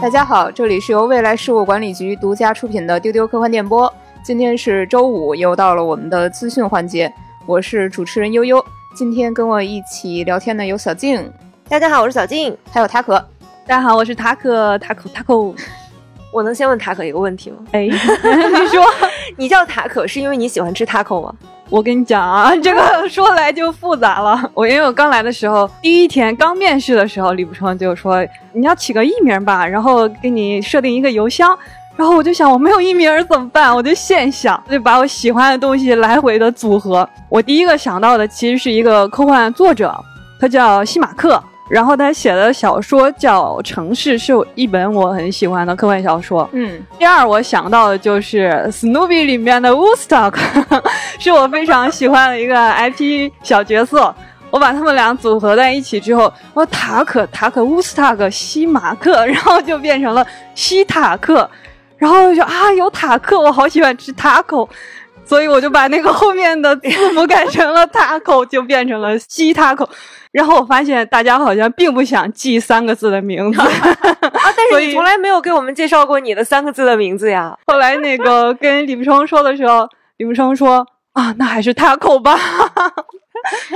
大家好，这里是由未来事务管理局独家出品的丢丢科幻电波。今天是周五，又到了我们的资讯环节。我是主持人悠悠，今天跟我一起聊天的有小静，大家好，我是小静，还有塔可。大家好，我是塔可塔可塔可。我能先问塔可一个问题吗？哎，你说，你叫塔可是因为你喜欢吃塔可吗？我跟你讲啊，这个说来就复杂了。我因为我刚来的时候，第一天刚面试的时候，李不成就说你要起个艺名吧，然后给你设定一个邮箱。然后我就想我没有艺名怎么办？我就现想，就把我喜欢的东西来回的组合。我第一个想到的其实是一个科幻作者，他叫西马克。然后他写的小说叫《城市》，是一本我很喜欢的科幻小说。嗯，第二我想到的就是《Snoopy》里面的 Woodstock，是我非常喜欢的一个 IP 小角色。我把他们俩组合在一起之后，我塔可塔可乌斯塔克西马克，然后就变成了西塔克。然后就啊，有塔克，我好喜欢吃塔口。所以我就把那个后面的字母改成了 taco，就变成了西 taco。然后我发现大家好像并不想记三个字的名字 啊，但是你从来没有给我们介绍过你的三个字的名字呀。后来那个跟李不成说的时候，李不成说啊，那还是 taco 吧。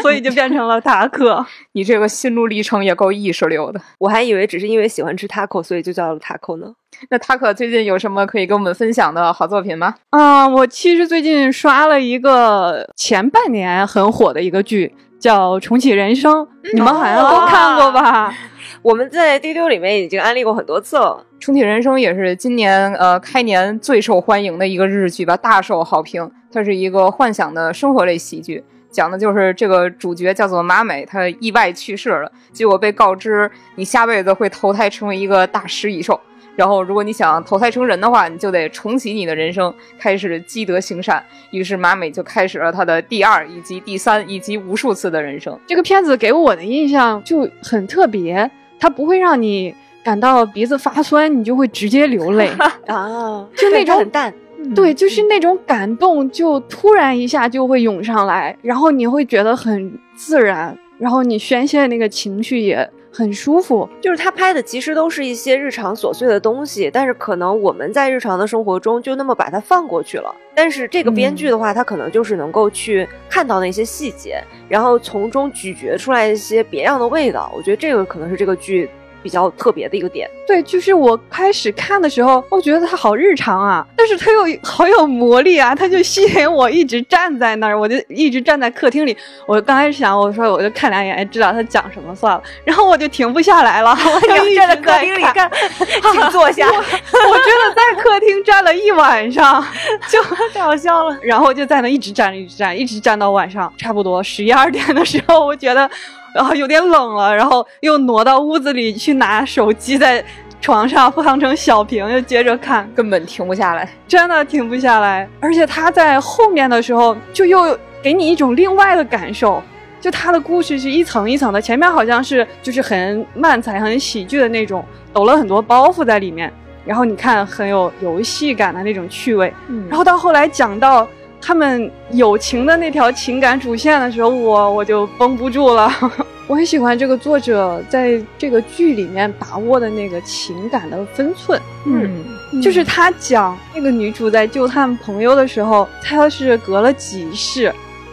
所以就变成了塔可。你这个心路历程也够意识流的。我还以为只是因为喜欢吃 taco，所以就叫了 taco 呢。那塔可最近有什么可以跟我们分享的好作品吗？啊，我其实最近刷了一个前半年很火的一个剧，叫《重启人生》，你们好像都看过吧？我们在丢丢里面已经安利过很多次了，《重启人生》也是今年呃开年最受欢迎的一个日剧吧，大受好评。它是一个幻想的生活类喜剧。讲的就是这个主角叫做马美，她意外去世了，结果被告知你下辈子会投胎成为一个大食蚁兽，然后如果你想投胎成人的话，你就得重启你的人生，开始积德行善。于是马美就开始了他的第二以及第三以及无数次的人生。这个片子给我的印象就很特别，它不会让你感到鼻子发酸，你就会直接流泪 啊，就那种很淡。对，就是那种感动，就突然一下就会涌上来，然后你会觉得很自然，然后你宣泄那个情绪也很舒服。就是他拍的其实都是一些日常琐碎的东西，但是可能我们在日常的生活中就那么把它放过去了。但是这个编剧的话，他可能就是能够去看到那些细节，然后从中咀嚼出来一些别样的味道。我觉得这个可能是这个剧。比较特别的一个点，对，就是我开始看的时候，我觉得它好日常啊，但是它又好有魔力啊，它就吸引我一直站在那儿，我就一直站在客厅里。我刚开始想，我说我就看两眼，知道他讲什么算了，然后我就停不下来了，我就站在客厅里看，请坐下。我真的在客厅站了一晚上，就 太好笑了，然后就在那一直站，一直站，一直站到晚上差不多十一二点的时候，我觉得。然后有点冷了，然后又挪到屋子里去拿手机，在床上放成小屏，又接着看，根本停不下来，真的停不下来。而且他在后面的时候，就又给你一种另外的感受，就他的故事是一层一层的，前面好像是就是很漫才、很喜剧的那种，抖了很多包袱在里面，然后你看很有游戏感的那种趣味，然后到后来讲到。他们友情的那条情感主线的时候，我我就绷不住了。我很喜欢这个作者在这个剧里面把握的那个情感的分寸。嗯，就是他讲那个女主在救他们朋友的时候，他要是隔了几世，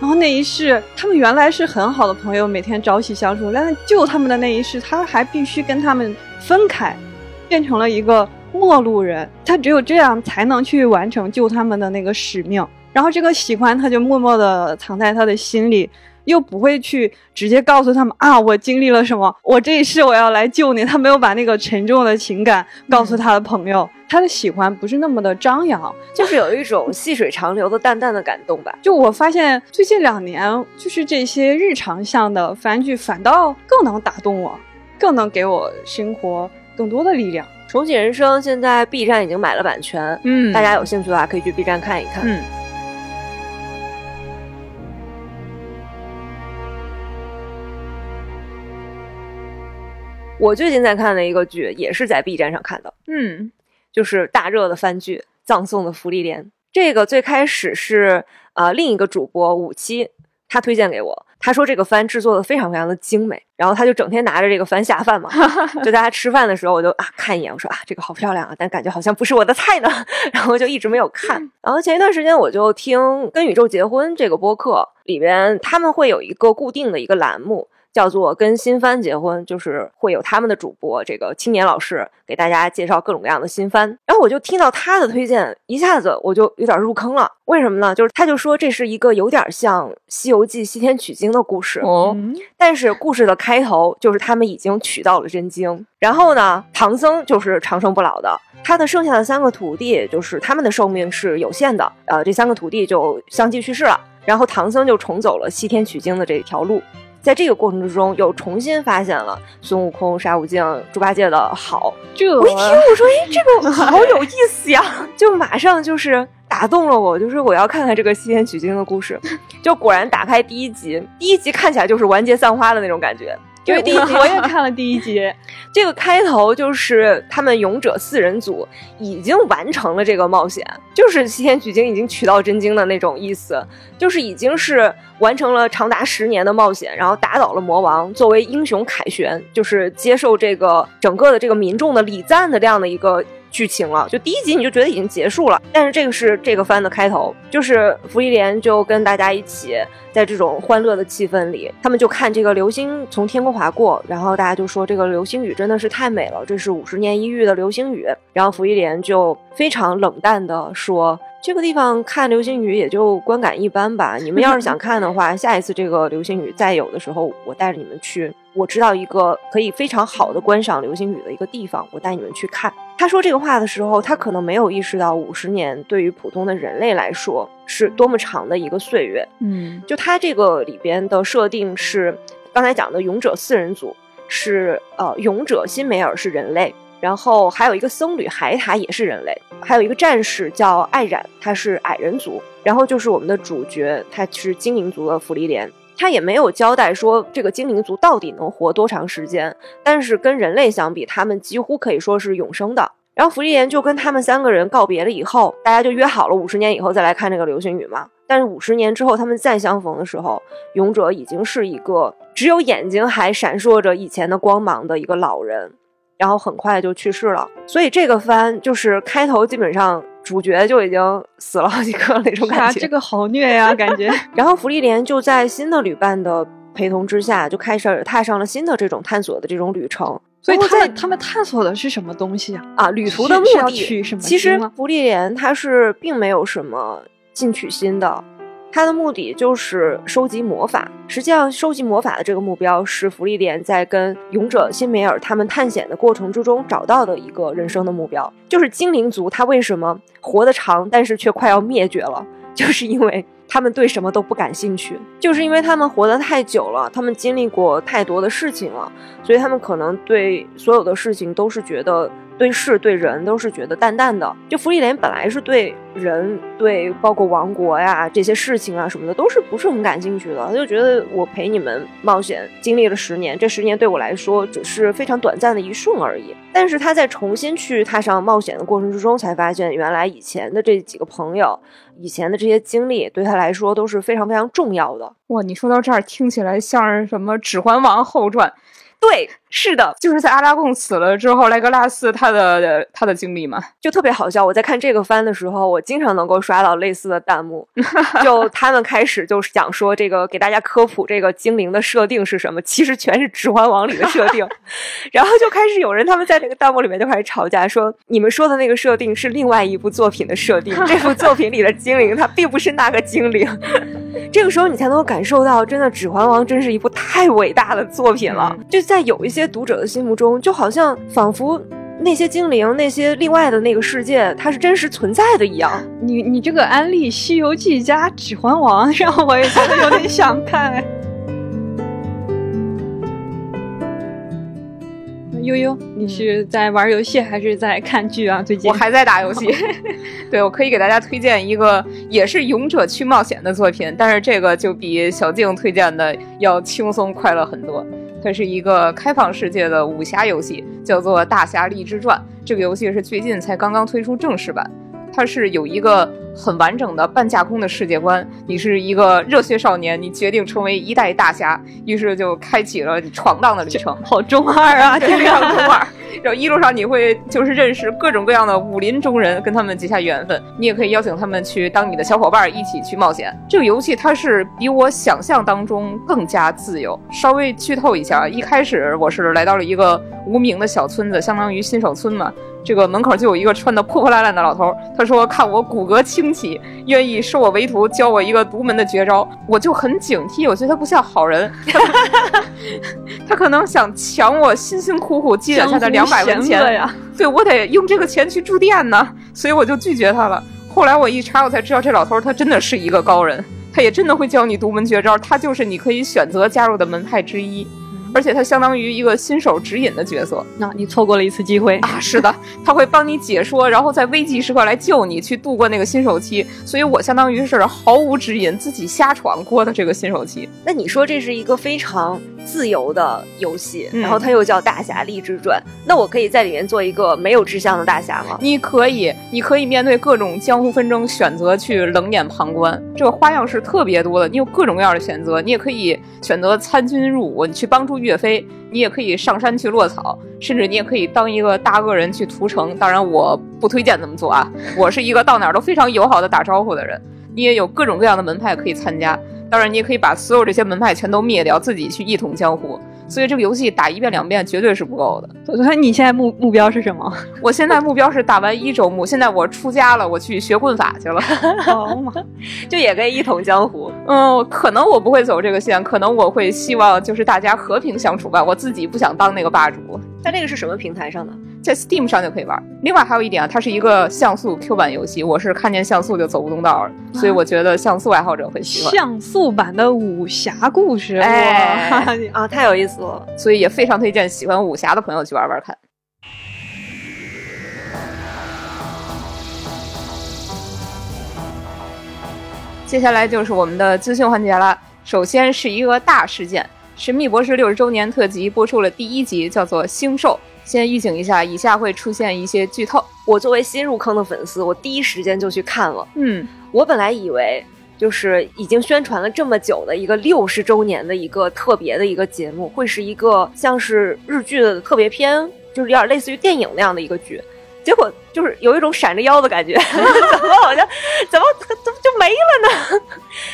然后那一世他们原来是很好的朋友，每天朝夕相处，但是救他们的那一世，他还必须跟他们分开，变成了一个陌路人。他只有这样才能去完成救他们的那个使命。然后这个喜欢他就默默的藏在他的心里，又不会去直接告诉他们啊，我经历了什么，我这一世我要来救你。他没有把那个沉重的情感告诉他的朋友，他的喜欢不是那么的张扬，就是有一种细水长流的淡淡的感动吧。就我发现最近两年，就是这些日常向的番剧反倒更能打动我，更能给我生活更多的力量。重启人生现在 B 站已经买了版权，嗯，大家有兴趣的话可以去 B 站看一看，嗯。我最近在看的一个剧，也是在 B 站上看的，嗯，就是大热的番剧《葬送的芙莉莲》。这个最开始是呃另一个主播五七他推荐给我，他说这个番制作的非常非常的精美，然后他就整天拿着这个番下饭嘛。就大家吃饭的时候，我就啊看一眼，我说啊这个好漂亮啊，但感觉好像不是我的菜呢，然后就一直没有看。然后前一段时间我就听《跟宇宙结婚》这个播客里边，他们会有一个固定的一个栏目。叫做跟新番结婚，就是会有他们的主播这个青年老师给大家介绍各种各样的新番。然后我就听到他的推荐，一下子我就有点入坑了。为什么呢？就是他就说这是一个有点像《西游记》西天取经的故事哦，但是故事的开头就是他们已经取到了真经。然后呢，唐僧就是长生不老的，他的剩下的三个徒弟就是他们的寿命是有限的，呃，这三个徒弟就相继去世了。然后唐僧就重走了西天取经的这条路。在这个过程之中，又重新发现了孙悟空、沙悟净、猪八戒的好。这我一听，我说：“哎，这个 好有意思呀！”就马上就是打动了我，就是我要看看这个西天取经的故事。就果然打开第一集，第一集看起来就是完结散花的那种感觉。因为第一集 我也看了第一集，这个开头就是他们勇者四人组已经完成了这个冒险，就是西天取经已经取到真经的那种意思，就是已经是完成了长达十年的冒险，然后打倒了魔王，作为英雄凯旋，就是接受这个整个的这个民众的礼赞的这样的一个。剧情了，就第一集你就觉得已经结束了，但是这个是这个番的开头，就是芙莉莲就跟大家一起在这种欢乐的气氛里，他们就看这个流星从天空划过，然后大家就说这个流星雨真的是太美了，这是五十年一遇的流星雨，然后芙莉莲就非常冷淡的说。这个地方看流星雨也就观感一般吧。你们要是想 看的话，下一次这个流星雨再有的时候，我带着你们去。我知道一个可以非常好的观赏流星雨的一个地方，我带你们去看。他说这个话的时候，他可能没有意识到五十年对于普通的人类来说是多么长的一个岁月。嗯，就他这个里边的设定是刚才讲的勇者四人组是呃勇者辛梅尔是人类。然后还有一个僧侣海塔也是人类，还有一个战士叫艾冉，他是矮人族。然后就是我们的主角，他是精灵族的芙莉莲。他也没有交代说这个精灵族到底能活多长时间，但是跟人类相比，他们几乎可以说是永生的。然后芙莉莲就跟他们三个人告别了以后，大家就约好了五十年以后再来看这个流星雨嘛。但是五十年之后他们再相逢的时候，勇者已经是一个只有眼睛还闪烁着以前的光芒的一个老人。然后很快就去世了，所以这个番就是开头基本上主角就已经死了好几个那种感觉，这个好虐呀感觉。然后芙莉莲就在新的旅伴的陪同之下，就开始踏上了新的这种探索的这种旅程。所以他们他们探索的是什么东西啊？啊，旅途的目的？其实芙莉莲他是并没有什么进取心的。他的目的就是收集魔法。实际上，收集魔法的这个目标是芙莉莲在跟勇者辛梅尔他们探险的过程之中找到的一个人生的目标。就是精灵族，他为什么活得长，但是却快要灭绝了？就是因为他们对什么都不感兴趣，就是因为他们活得太久了，他们经历过太多的事情了，所以他们可能对所有的事情都是觉得。对事对人都是觉得淡淡的，就芙莉莲本来是对人对包括王国呀这些事情啊什么的都是不是很感兴趣的，他就觉得我陪你们冒险经历了十年，这十年对我来说只是非常短暂的一瞬而已。但是他在重新去踏上冒险的过程之中，才发现原来以前的这几个朋友，以前的这些经历对他来说都是非常非常重要的。哇，你说到这儿听起来像是什么《指环王》后传。对，是的，就是在阿拉贡死了之后，莱格拉斯他的他的经历嘛，就特别好笑。我在看这个番的时候，我经常能够刷到类似的弹幕，就他们开始就是讲说这个给大家科普这个精灵的设定是什么，其实全是《指环王》里的设定。然后就开始有人他们在这个弹幕里面就开始吵架，说你们说的那个设定是另外一部作品的设定，这部作品里的精灵它并不是那个精灵。这个时候你才能够感受到，真的《指环王》真是一部太伟大的作品了，就。在有一些读者的心目中，就好像仿佛那些精灵、那些另外的那个世界，它是真实存在的一样。你你这个安利《西游记》加《指环王》，让我也觉得有点想看。悠悠，你是在玩游戏还是在看剧啊？最近我还在打游戏。对，我可以给大家推荐一个也是勇者去冒险的作品，但是这个就比小静推荐的要轻松快乐很多。它是一个开放世界的武侠游戏，叫做《大侠立志传》。这个游戏是最近才刚刚推出正式版。它是有一个很完整的半架空的世界观。你是一个热血少年，你决定成为一代大侠，于是就开启了你闯荡的旅程。好中二啊，这样中二。然后一路上你会就是认识各种各样的武林中人，跟他们结下缘分。你也可以邀请他们去当你的小伙伴，一起去冒险。这个游戏它是比我想象当中更加自由。稍微剧透一下，一开始我是来到了一个无名的小村子，相当于新手村嘛。这个门口就有一个穿的破破烂烂的老头，他说看我骨骼清奇，愿意收我为徒，教我一个独门的绝招。我就很警惕，我觉得他不像好人，他可能想抢我辛辛苦苦积攒下的两百文钱呀。对我得用这个钱去住店呢，所以我就拒绝他了。后来我一查，我才知道这老头他真的是一个高人，他也真的会教你独门绝招，他就是你可以选择加入的门派之一。而且他相当于一个新手指引的角色，那你错过了一次机会啊！是的，他会帮你解说，然后在危急时刻来救你，去度过那个新手期。所以我相当于是毫无指引，自己瞎闯过的这个新手期。那你说这是一个非常自由的游戏，然后它又叫《大侠立志传》，那我可以在里面做一个没有志向的大侠吗？你可以，你可以面对各种江湖纷争，选择去冷眼旁观。这个花样是特别多的，你有各种各样的选择。你也可以选择参军入伍，你去帮助岳飞。你也可以上山去落草，甚至你也可以当一个大恶人去屠城。当然，我不推荐这么做啊。我是一个到哪儿都非常友好的打招呼的人。你也有各种各样的门派可以参加。当然，你也可以把所有这些门派全都灭掉，自己去一统江湖。所以这个游戏打一遍两遍绝对是不够的。所以你现在目目标是什么？我现在目标是打完一周目。现在我出家了，我去学棍法去了。好嘛，就也可以一统江湖。嗯，可能我不会走这个线，可能我会希望就是大家和平相处吧。我自己不想当那个霸主。在这个是什么平台上的？在 Steam 上就可以玩。另外还有一点啊，它是一个像素 Q 版游戏，我是看见像素就走不动道了，所以我觉得像素爱好者会喜欢。像素版的武侠故事，哎啊，太有意思了，所以也非常推荐喜欢武侠的朋友去玩玩看。接下来就是我们的资讯环节了，首先是一个大事件。《神秘博士》六十周年特辑播出了第一集，叫做《星兽》。先预警一下，以下会出现一些剧透。我作为新入坑的粉丝，我第一时间就去看了。嗯，我本来以为就是已经宣传了这么久的一个六十周年的一个特别的一个节目，会是一个像是日剧的特别篇，就是有点类似于电影那样的一个剧。结果就是有一种闪着腰的感觉，怎么好像怎么怎么就没了呢？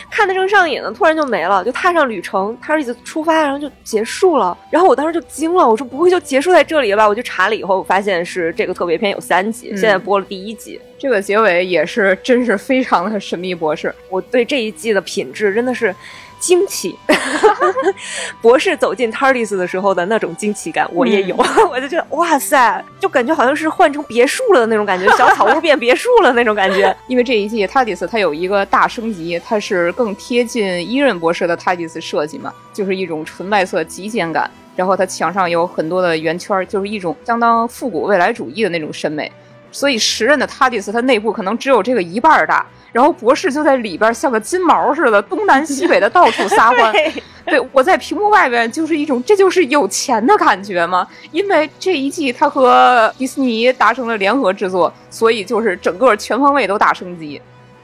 看的正上瘾呢，突然就没了，就踏上旅程，他一次出发，然后就结束了。然后我当时就惊了，我说不会就结束在这里了吧？我就查了以后，发现是这个特别篇有三集，现在播了第一集。这个结尾也是真是非常的神秘博士。我对这一季的品质真的是。惊奇，博士走进 TARDIS 的时候的那种惊奇感，我也有，我就觉得哇塞，就感觉好像是换成别墅了的那种感觉，小草屋变别墅了那种感觉。因为这一季 TARDIS 它有一个大升级，它是更贴近伊任博士的 TARDIS 设计嘛，就是一种纯白色极简感，然后它墙上有很多的圆圈，就是一种相当复古未来主义的那种审美。所以时任的 TARDIS 它内部可能只有这个一半大。然后博士就在里边像个金毛似的，东南西北的到处撒欢。对我在屏幕外边就是一种，这就是有钱的感觉吗？因为这一季他和迪士尼达成了联合制作，所以就是整个全方位都大升级。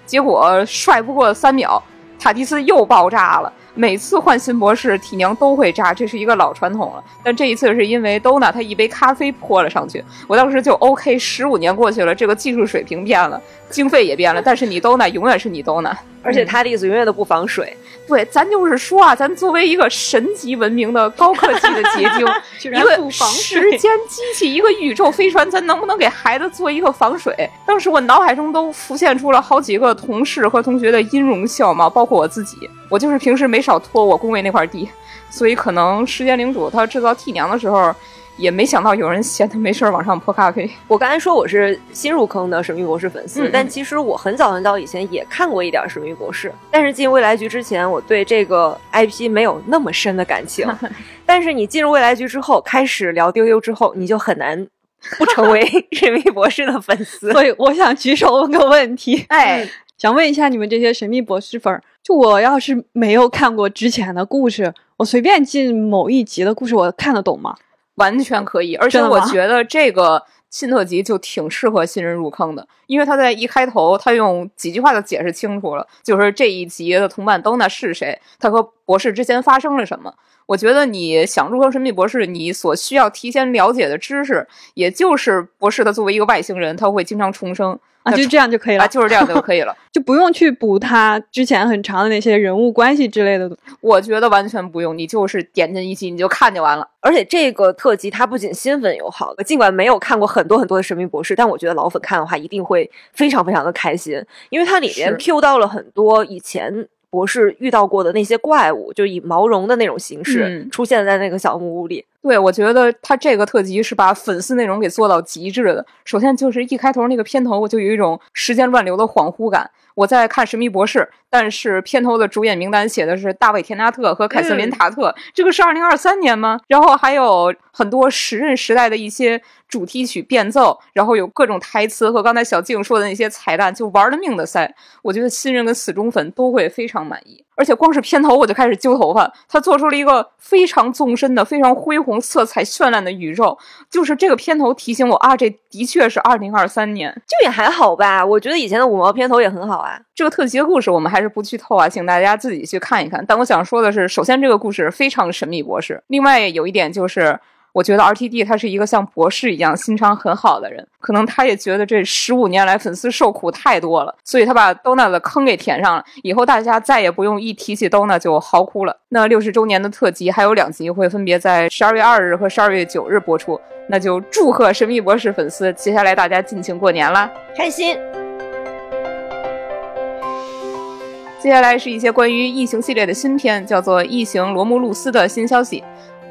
结果帅不过三秒，塔迪斯又爆炸了。每次换新博士，体娘都会炸，这是一个老传统了。但这一次是因为 Dona 她一杯咖啡泼了上去，我当时就 OK。十五年过去了，这个技术水平变了。经费也变了，但是你 Dona 永远是你 Dona，而且他的意思永远都不防水。对，咱就是说啊，咱作为一个神级文明的高科技的结晶，一个时间机器，一个宇宙飞船，咱能不能给孩子做一个防水？当时我脑海中都浮现出了好几个同事和同学的音容笑貌，包括我自己。我就是平时没少拖我工位那块地，所以可能时间领主他制造替娘的时候。也没想到有人闲的没事儿往上泼咖啡。我刚才说我是新入坑的神秘博士粉丝，但其实我很早很早以前也看过一点神秘博士。但是进未来局之前，我对这个 IP 没有那么深的感情。但是你进入未来局之后，开始聊丢丢之后，你就很难不成为神秘博士的粉丝。所以我想举手问个问题，哎，想问一下你们这些神秘博士粉儿，就我要是没有看过之前的故事，我随便进某一集的故事，我看得懂吗？完全可以，而且我觉得这个新特辑就挺适合新人入坑的，因为他在一开头，他用几句话就解释清楚了，就是这一集的同伴 Donna 是谁，他和博士之前发生了什么。我觉得你想入坑神秘博士，你所需要提前了解的知识，也就是博士他作为一个外星人，他会经常重生啊，就这样就可以了，就是这样就可以了，就不用去补他之前很长的那些人物关系之类的。我觉得完全不用，你就是点进一集你就看就完了。而且这个特辑它不仅新粉友好，尽管没有看过很多很多的神秘博士，但我觉得老粉看的话一定会非常非常的开心，因为它里面 Q 到了很多以前。博士遇到过的那些怪物，就以毛绒的那种形式出现在那个小木屋里。对，我觉得他这个特辑是把粉丝内容给做到极致的。首先就是一开头那个片头，我就有一种时间乱流的恍惚感。我在看《神秘博士》，但是片头的主演名单写的是大卫·田纳特和凯瑟琳·塔特，这个是二零二三年吗？然后还有很多时任时代的一些主题曲变奏，然后有各种台词和刚才小静说的那些彩蛋，就玩了命的塞。我觉得新人跟死忠粉都会非常满意。而且光是片头我就开始揪头发，他做出了一个非常纵深的、非常恢宏、色彩绚烂的宇宙。就是这个片头提醒我啊，这的确是二零二三年，就也还好吧。我觉得以前的五毛片头也很好啊。这个特辑的故事我们还是不剧透啊，请大家自己去看一看。但我想说的是，首先这个故事非常神秘博士，另外有一点就是。我觉得 R T D 他是一个像博士一样心肠很好的人，可能他也觉得这十五年来粉丝受苦太多了，所以他把 Dona 的坑给填上了。以后大家再也不用一提起 Dona 就嚎哭了。那六十周年的特辑还有两集会分别在十二月二日和十二月九日播出，那就祝贺神秘博士粉丝，接下来大家尽情过年啦，开心。接下来是一些关于异形系列的新片，叫做《异形罗慕路斯》的新消息。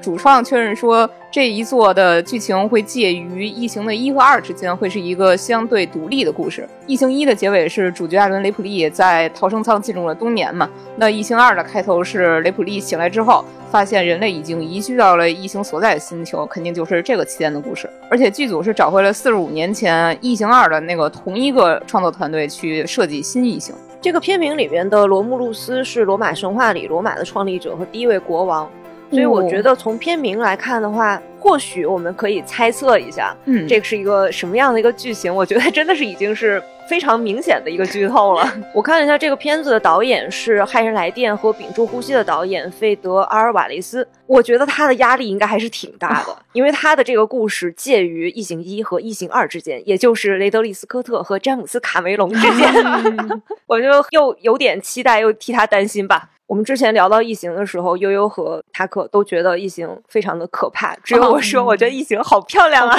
主创确认说，这一作的剧情会介于《异形》的一和二之间，会是一个相对独立的故事。《异形一》的结尾是主角艾伦·雷普利在逃生舱进入了冬眠嘛？那《异形二》的开头是雷普利醒来之后，发现人类已经移居到了异形所在的星球，肯定就是这个期间的故事。而且剧组是找回了四十五年前《异形二》的那个同一个创作团队去设计新异形。这个片名里面的罗慕路斯是罗马神话里罗马的创立者和第一位国王。所以我觉得从片名来看的话，或许我们可以猜测一下，嗯，这是一个什么样的一个剧情？我觉得真的是已经是非常明显的一个剧透了。我看了一下这个片子的导演是《骇人来电》和《屏住呼吸》的导演费德阿尔瓦雷斯，我觉得他的压力应该还是挺大的，因为他的这个故事介于《异形一》和《异形二》之间，也就是雷德利·斯科特和詹姆斯·卡梅隆之间，我就又有点期待，又替他担心吧。我们之前聊到异形的时候，悠悠和塔克都觉得异形非常的可怕，只有我说我觉得异形好漂亮啊！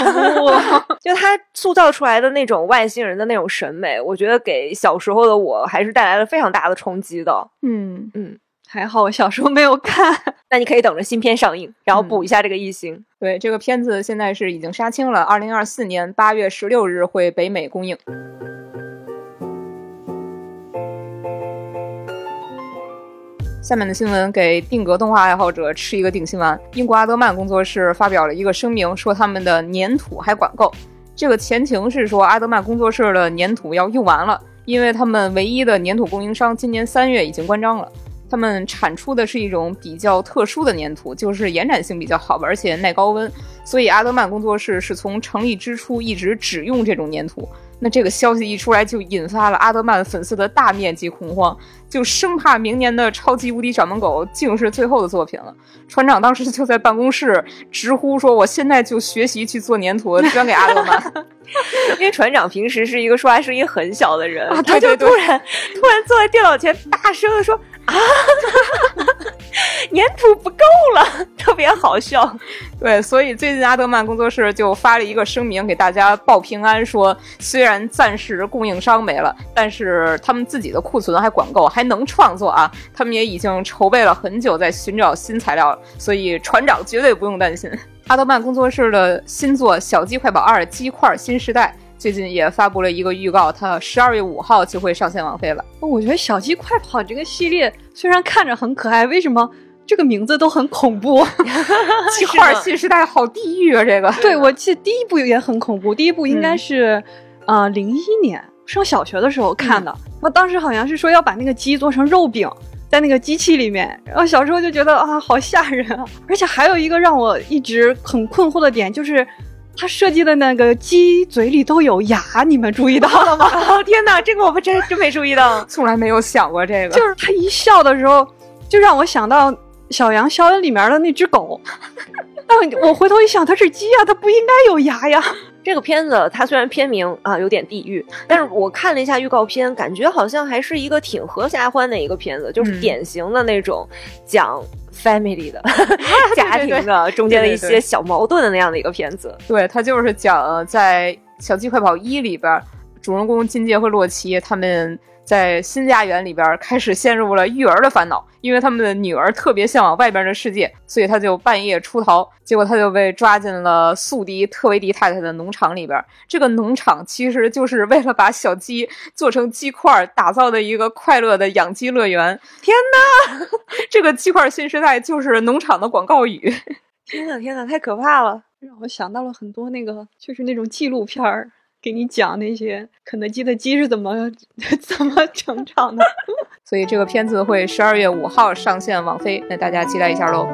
就它塑造出来的那种外星人的那种审美，我觉得给小时候的我还是带来了非常大的冲击的。嗯嗯，还好我小时候没有看，那你可以等着新片上映，然后补一下这个异形。对，这个片子现在是已经杀青了，二零二四年八月十六日会北美公映。下面的新闻给定格动画爱好者吃一个定心丸。英国阿德曼工作室发表了一个声明，说他们的粘土还管够。这个前情是说阿德曼工作室的粘土要用完了，因为他们唯一的粘土供应商今年三月已经关张了。他们产出的是一种比较特殊的粘土，就是延展性比较好，而且耐高温。所以阿德曼工作室是从成立之初一直只用这种粘土。那这个消息一出来，就引发了阿德曼粉丝的大面积恐慌，就生怕明年的超级无敌掌门狗竟是最后的作品了。船长当时就在办公室直呼说：“我现在就学习去做粘土，捐给阿德曼。”因为船长平时是一个说话声音很小的人，他就突然突然坐在电脑前，大声的说。啊，粘土不够了，特别好笑。对，所以最近阿德曼工作室就发了一个声明，给大家报平安，说虽然暂时供应商没了，但是他们自己的库存还管够，还能创作啊。他们也已经筹备了很久，在寻找新材料，所以船长绝对不用担心。阿德曼工作室的新作《小鸡快跑二：鸡块新时代》。最近也发布了一个预告，它十二月五号就会上线网飞了。我觉得《小鸡快跑》这个系列虽然看着很可爱，为什么这个名字都很恐怖？鸡块新时代好地狱啊！这个，对我记得第一部也很恐怖，第一部应该是呃零一年上小学的时候看的。我当时好像是说要把那个鸡做成肉饼，在那个机器里面，然后小时候就觉得啊好吓人啊！而且还有一个让我一直很困惑的点就是。他设计的那个鸡嘴里都有牙，你们注意到了吗？哦天哪，这个我们真真没注意到。从来没有想过这个，就是他一笑的时候，就让我想到小羊肖恩里面的那只狗。但我回头一想，它是鸡呀，它不应该有牙呀。这个片子它虽然片名啊有点地狱，但是我看了一下预告片，感觉好像还是一个挺合家欢的一个片子，就是典型的那种讲 family 的 家庭的中间的一些小矛盾的那样的一个片子。对，它就是讲在《小鸡快跑一》里边，主人公金杰和洛奇他们。在新家园里边，开始陷入了育儿的烦恼，因为他们的女儿特别向往外边的世界，所以他就半夜出逃，结果他就被抓进了宿敌特维迪太太的农场里边。这个农场其实就是为了把小鸡做成鸡块打造的一个快乐的养鸡乐园。天哪，这个鸡块新时代就是农场的广告语。天哪，天哪，太可怕了，让我想到了很多那个，就是那种纪录片儿。给你讲那些肯德基的鸡是怎么 怎么成长的，所以这个片子会十二月五号上线网飞，那大家期待一下喽。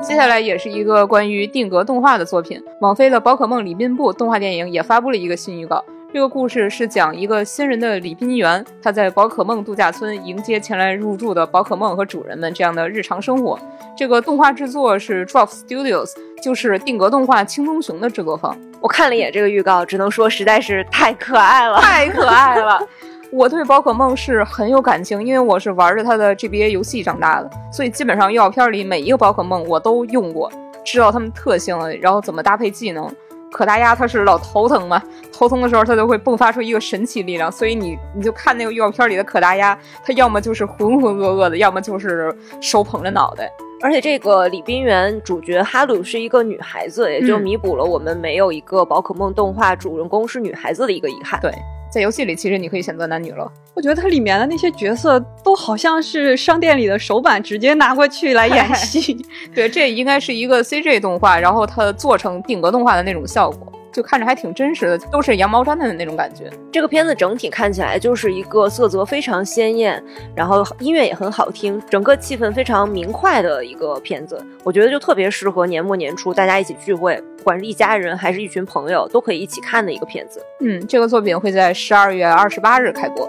接下来也是一个关于定格动画的作品，网飞的宝可梦礼宾部动画电影也发布了一个新预告。这个故事是讲一个新人的礼宾员，他在宝可梦度假村迎接前来入住的宝可梦和主人们这样的日常生活。这个动画制作是 Drop Studios，就是定格动画青棕熊的制作方。我看了一眼这个预告，只能说实在是太可爱了，太可爱了。我对宝可梦是很有感情，因为我是玩着它的 GBA 游戏长大的，所以基本上预告片里每一个宝可梦我都用过，知道它们特性，然后怎么搭配技能。可达鸭它是老头疼嘛，头疼的时候它就会迸发出一个神奇力量，所以你你就看那个预告片里的可达鸭，它要么就是浑浑噩噩的，要么就是手捧着脑袋。而且这个李冰原主角哈鲁是一个女孩子，也就弥补了我们没有一个宝可梦动画主人公是女孩子的一个遗憾。对。在游戏里，其实你可以选择男女了。我觉得它里面的那些角色都好像是商店里的手板，直接拿过去来演戏。对，这应该是一个 CG 动画，然后它做成定格动画的那种效果。就看着还挺真实的，都是羊毛毡的那种感觉。这个片子整体看起来就是一个色泽非常鲜艳，然后音乐也很好听，整个气氛非常明快的一个片子。我觉得就特别适合年末年初大家一起聚会，不管是一家人还是一群朋友，都可以一起看的一个片子。嗯，这个作品会在十二月二十八日开播。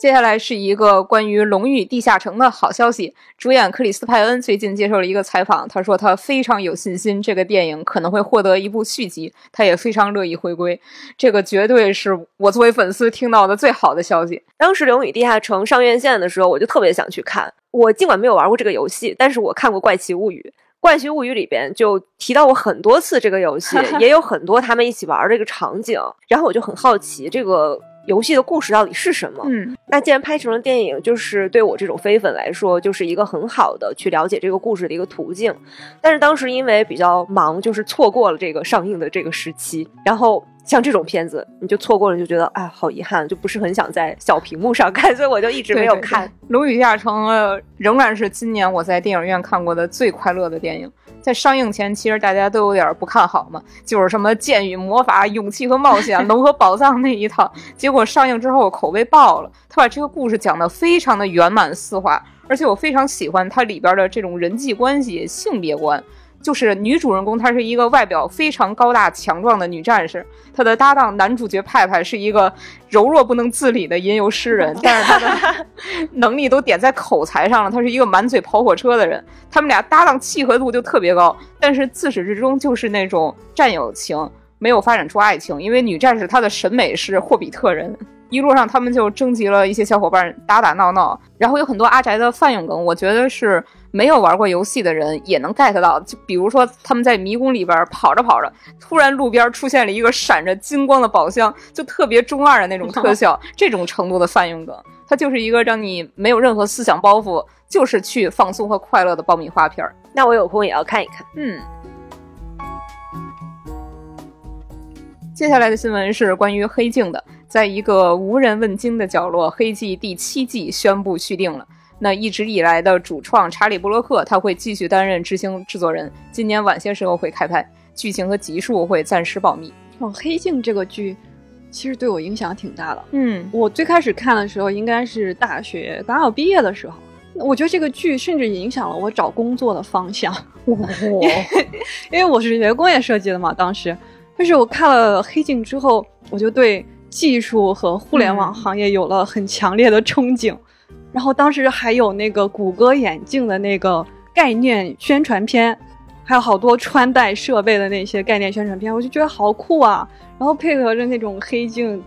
接下来是一个关于《龙与地下城》的好消息。主演克里斯派恩最近接受了一个采访，他说他非常有信心，这个电影可能会获得一部续集，他也非常乐意回归。这个绝对是我作为粉丝听到的最好的消息。当时《龙与地下城》上院线的时候，我就特别想去看。我尽管没有玩过这个游戏，但是我看过《怪奇物语》，《怪奇物语》里边就提到过很多次这个游戏，也有很多他们一起玩这个场景。然后我就很好奇这个。游戏的故事到底是什么？嗯，那既然拍成了电影，就是对我这种非粉来说，就是一个很好的去了解这个故事的一个途径。但是当时因为比较忙，就是错过了这个上映的这个时期。然后像这种片子，你就错过了，就觉得哎，好遗憾，就不是很想在小屏幕上看，所以我就一直没有看《龙与地下城》。仍然是今年我在电影院看过的最快乐的电影。在上映前，其实大家都有点不看好嘛，就是什么剑与魔法、勇气和冒险、龙和宝藏那一套。结果上映之后口碑爆了，他把这个故事讲得非常的圆满丝滑，而且我非常喜欢它里边的这种人际关系、性别观。就是女主人公，她是一个外表非常高大强壮的女战士，她的搭档男主角派派是一个柔弱不能自理的吟游诗人，但是他的能力都点在口才上了，他是一个满嘴跑火车的人。他们俩搭档契合度就特别高，但是自始至终就是那种战友情，没有发展出爱情。因为女战士她的审美是霍比特人。一路上，他们就征集了一些小伙伴打打闹闹，然后有很多阿宅的范永梗，我觉得是没有玩过游戏的人也能 get 到。就比如说，他们在迷宫里边跑着跑着，突然路边出现了一个闪着金光的宝箱，就特别中二的那种特 效，这种程度的泛用梗，它就是一个让你没有任何思想包袱，就是去放松和快乐的爆米花片儿。那我有空也要看一看。嗯。接下来的新闻是关于黑镜的。在一个无人问津的角落，《黑镜》第七季宣布续订了。那一直以来的主创查理·布洛克，他会继续担任执行制作人。今年晚些时候会开拍，剧情和集数会暂时保密。哦，《黑镜》这个剧其实对我影响挺大的。嗯，我最开始看的时候应该是大学刚要毕业的时候，我觉得这个剧甚至影响了我找工作的方向。哇，因为我是学工业设计的嘛，当时，但是我看了《黑镜》之后，我就对技术和互联网行业有了很强烈的憧憬。然后当时还有那个谷歌眼镜的那个概念宣传片，还有好多穿戴设备的那些概念宣传片，我就觉得好酷啊！然后配合着那种黑镜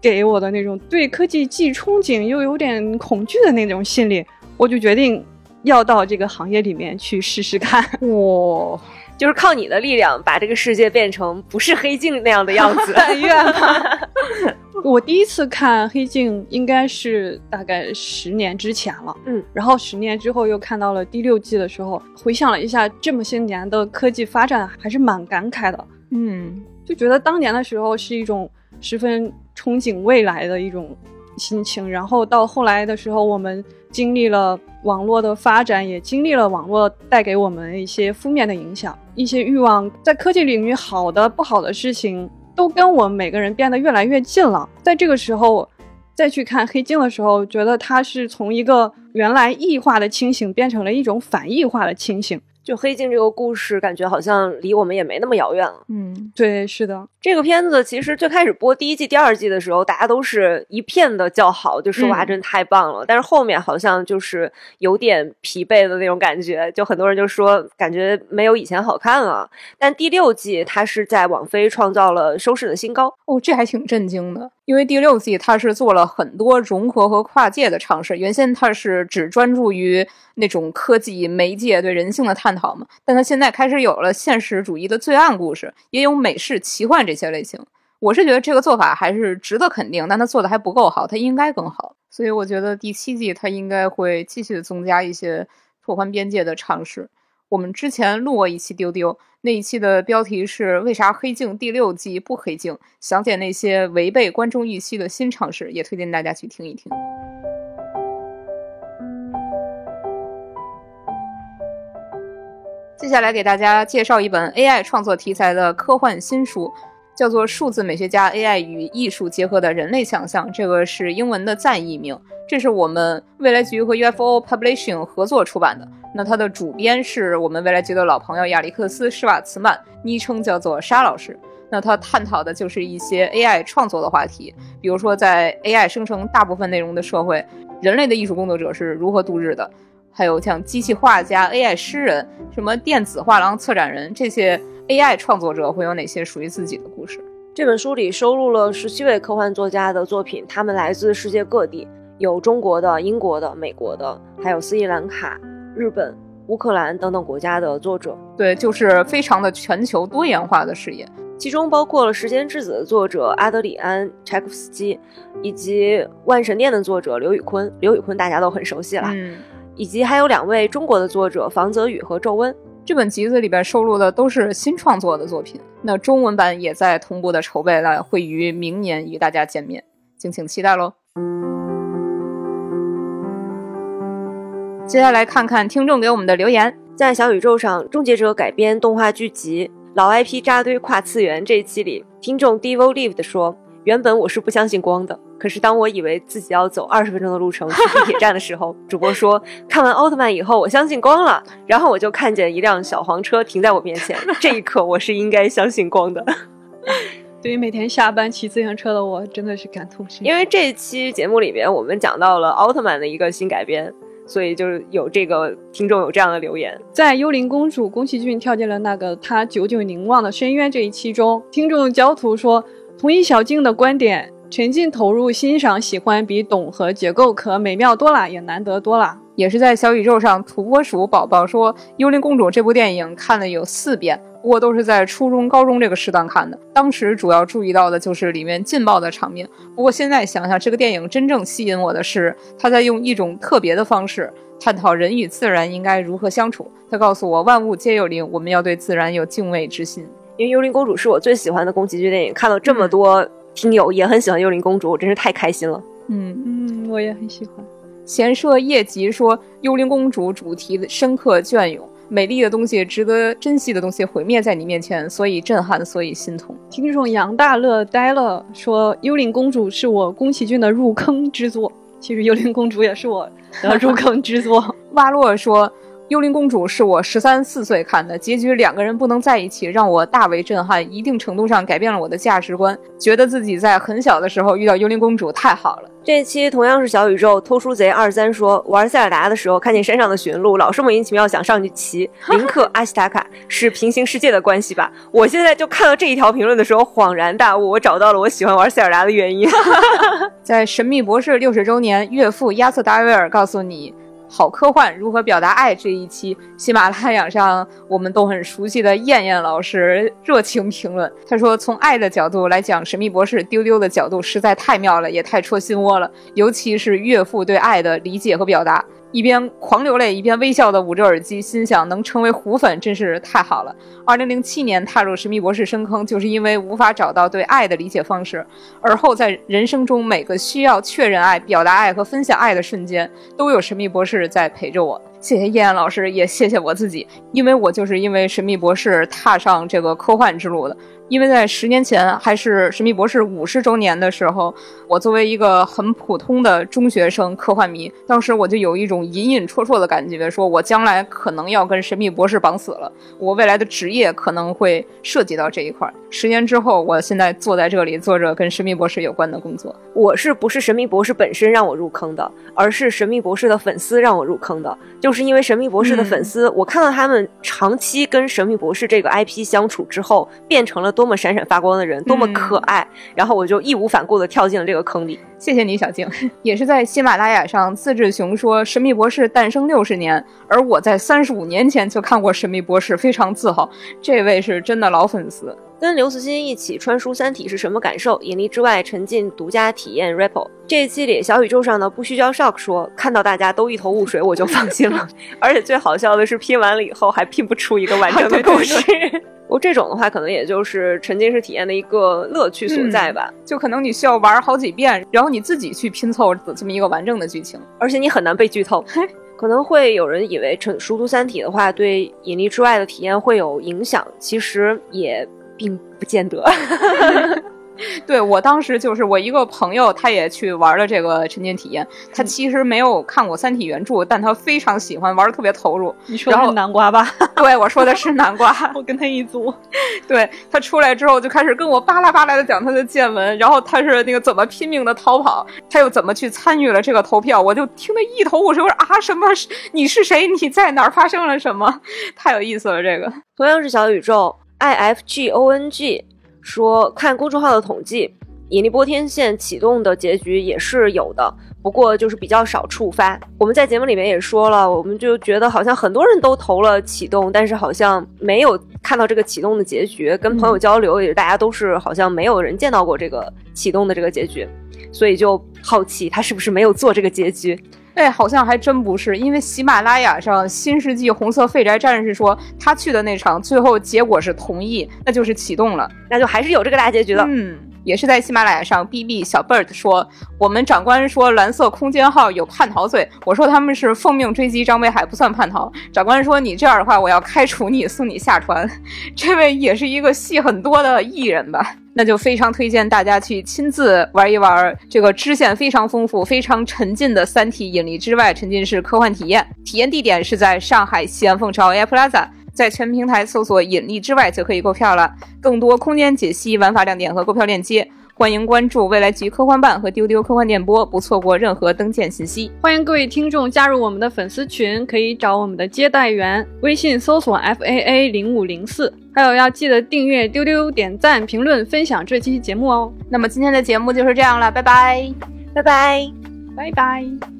给我的那种对科技既憧憬又有点恐惧的那种心理，我就决定要到这个行业里面去试试看。哇，就是靠你的力量把这个世界变成不是黑镜那样的样子。但愿吧。我第一次看《黑镜》应该是大概十年之前了，嗯，然后十年之后又看到了第六季的时候，回想了一下这么些年的科技发展，还是蛮感慨的，嗯，就觉得当年的时候是一种十分憧憬未来的一种心情，然后到后来的时候，我们经历了网络的发展，也经历了网络带给我们一些负面的影响，一些欲望在科技领域好的、不好的事情。都跟我们每个人变得越来越近了。在这个时候，再去看《黑镜》的时候，觉得它是从一个原来异化的清醒变成了一种反异化的清醒。就《黑镜》这个故事，感觉好像离我们也没那么遥远了。嗯，对，是的。这个片子其实最开始播第一季、第二季的时候，大家都是一片的叫好，就说哇，真太棒了。但是后面好像就是有点疲惫的那种感觉，就很多人就说感觉没有以前好看了。但第六季它是在网飞创造了收视的新高哦，这还挺震惊的。因为第六季它是做了很多融合和跨界的尝试，原先它是只专注于那种科技媒介对人性的探讨嘛，但它现在开始有了现实主义的罪案故事，也有美式奇幻这些类型。我是觉得这个做法还是值得肯定，但它做的还不够好，它应该更好。所以我觉得第七季它应该会继续增加一些拓宽边界的尝试。我们之前录过一期丢丢。那一期的标题是“为啥黑镜第六季不黑镜”，详解那些违背观众预期的新尝试，也推荐大家去听一听。接下来给大家介绍一本 AI 创作题材的科幻新书，叫做《数字美学家 AI 与艺术结合的人类想象》，这个是英文的赞译名。这是我们未来局和 UFO Publishing 合作出版的。那它的主编是我们未来局的老朋友亚历克斯·施瓦茨曼，昵称叫做沙老师。那他探讨的就是一些 AI 创作的话题，比如说在 AI 生成大部分内容的社会，人类的艺术工作者是如何度日的？还有像机器画家、AI 诗人、什么电子画廊策展人这些 AI 创作者会有哪些属于自己的故事？这本书里收录了十七位科幻作家的作品，他们来自世界各地，有中国的、英国的、美国的，还有斯里兰卡。日本、乌克兰等等国家的作者，对，就是非常的全球多元化的视野，其中包括了《时间之子》的作者阿德里安·柴可夫斯基，以及《万神殿》的作者刘宇昆。刘宇昆大家都很熟悉了，嗯，以及还有两位中国的作者房泽宇和周温。这本集子里边收录的都是新创作的作品，那中文版也在同步的筹备了，会于明年与大家见面，敬请期待喽。接下来看看听众给我们的留言，在小宇宙上，《终结者》改编动画剧集《老 IP 扎堆跨次元》这一期里，听众 Devo Live 的说：“原本我是不相信光的，可是当我以为自己要走二十分钟的路程去地铁站的时候，主播说看完奥特曼以后，我相信光了。然后我就看见一辆小黄车停在我面前，这一刻我是应该相信光的。”对于每天下班骑自行车的我，真的是感同身受。因为这期节目里面，我们讲到了奥特曼的一个新改编。所以就是有这个听众有这样的留言，在《幽灵公主》宫崎骏跳进了那个他久久凝望的深渊这一期中，听众焦图说，同意小静的观点，沉浸投入欣赏，喜欢比懂和结构可美妙多了，也难得多了。也是在小宇宙上，土拨鼠宝宝说，《幽灵公主》这部电影看了有四遍。不过都是在初中、高中这个时段看的，当时主要注意到的就是里面劲爆的场面。不过现在想想，这个电影真正吸引我的是，他在用一种特别的方式探讨人与自然应该如何相处。他告诉我，万物皆有灵，我们要对自然有敬畏之心。因为《幽灵公主》是我最喜欢的宫崎骏电影，看到这么多听友也很喜欢《幽灵公主》，我真是太开心了。嗯嗯，我也很喜欢。闲社夜集说，《幽灵公主》主题深刻隽永。美丽的东西，值得珍惜的东西，毁灭在你面前，所以震撼，所以心痛。听众杨大乐呆了，说《幽灵公主》是我宫崎骏的入坑之作。其实《幽灵公主》也是我的入坑之作。瓦洛说。《幽灵公主》是我十三四岁看的，结局两个人不能在一起，让我大为震撼，一定程度上改变了我的价值观，觉得自己在很小的时候遇到幽灵公主太好了。这期同样是小宇宙偷书贼二三说，玩塞尔达的时候看见山上的驯鹿，老是莫名其妙想上去骑。林克阿西塔卡是平行世界的关系吧？我现在就看到这一条评论的时候恍然大悟，我找到了我喜欢玩塞尔达的原因。在《神秘博士》六十周年，岳父亚瑟达维尔告诉你。好科幻，如何表达爱？这一期喜马拉雅上我们都很熟悉的燕燕老师热情评论，他说：“从爱的角度来讲，《神秘博士》丢丢的角度实在太妙了，也太戳心窝了，尤其是岳父对爱的理解和表达。”一边狂流泪，一边微笑的捂着耳机，心想能成为虎粉真是太好了。二零零七年踏入神秘博士深坑，就是因为无法找到对爱的理解方式。而后在人生中每个需要确认爱、表达爱和分享爱的瞬间，都有神秘博士在陪着我。谢谢叶燕老师，也谢谢我自己，因为我就是因为神秘博士踏上这个科幻之路的。因为在十年前，还是《神秘博士》五十周年的时候，我作为一个很普通的中学生科幻迷，当时我就有一种隐隐绰绰的感觉，说我将来可能要跟《神秘博士》绑死了，我未来的职业可能会涉及到这一块。十年之后，我现在坐在这里，做着跟《神秘博士》有关的工作。我是不是《神秘博士》本身让我入坑的，而是《神秘博士》的粉丝让我入坑的？就因为《神秘博士》的粉丝，我看到他们长期跟《神秘博士》这个 IP 相处之后，变成了多么闪闪发光的人，多么可爱，然后我就义无反顾地跳进了这个坑里。谢谢你，小静。也是在喜马拉雅上，自治熊说《神秘博士》诞生六十年，而我在三十五年前就看过《神秘博士》，非常自豪。这位是真的老粉丝。跟刘慈欣一起穿书《三体》是什么感受？引力之外沉浸独家体验 Ripple。这一期里，小宇宙上的不需教 Shock 说，看到大家都一头雾水，我就放心了。而且最好笑的是，拼完了以后还拼不出一个完整的 故事。我这种的话，可能也就是沉浸式体验的一个乐趣所在吧。就可能你需要玩好几遍，然后你自己去拼凑这么一个完整的剧情，而且你很难被剧透。可能会有人以为成熟读《三体》的话，对引力之外的体验会有影响，其实也。并不见得。对我当时就是我一个朋友，他也去玩了这个沉浸体验。他其实没有看过《三体》原著，但他非常喜欢，玩的特别投入。你说的是南瓜吧？对，我说的是南瓜。我跟他一组。对他出来之后就开始跟我巴拉巴拉的讲他的见闻，然后他是那个怎么拼命的逃跑，他又怎么去参与了这个投票，我就听得一头雾水。我说啊，什么？你是谁？你在哪儿？发生了什么？太有意思了，这个。同样是小宇宙。I f g o n g 说，看公众号的统计，引力波天线启动的结局也是有的，不过就是比较少触发。我们在节目里面也说了，我们就觉得好像很多人都投了启动，但是好像没有看到这个启动的结局。跟朋友交流，也是大家都是好像没有人见到过这个启动的这个结局，所以就好奇他是不是没有做这个结局。哎，好像还真不是，因为喜马拉雅上《新世纪红色废宅战士》说他去的那场，最后结果是同意，那就是启动了，那就还是有这个大结局的。嗯，也是在喜马拉雅上，B B 小 bird 说，我们长官说蓝色空间号有叛逃罪，我说他们是奉命追击张北海，不算叛逃。长官说你这样的话，我要开除你，送你下船。这位也是一个戏很多的艺人吧。那就非常推荐大家去亲自玩一玩这个支线非常丰富、非常沉浸的《三体：引力之外》沉浸式科幻体验。体验地点是在上海西安凤巢 Air Plaza，在全平台搜索“引力之外”就可以购票了。更多空间解析、玩法亮点和购票链接。欢迎关注未来局科幻办和丢丢科幻电波，不错过任何登舰信息。欢迎各位听众加入我们的粉丝群，可以找我们的接待员，微信搜索 f a a 零五零四。还有要记得订阅丢丢、点赞、评论、分享这期节目哦。那么今天的节目就是这样了，拜拜，拜拜，拜拜。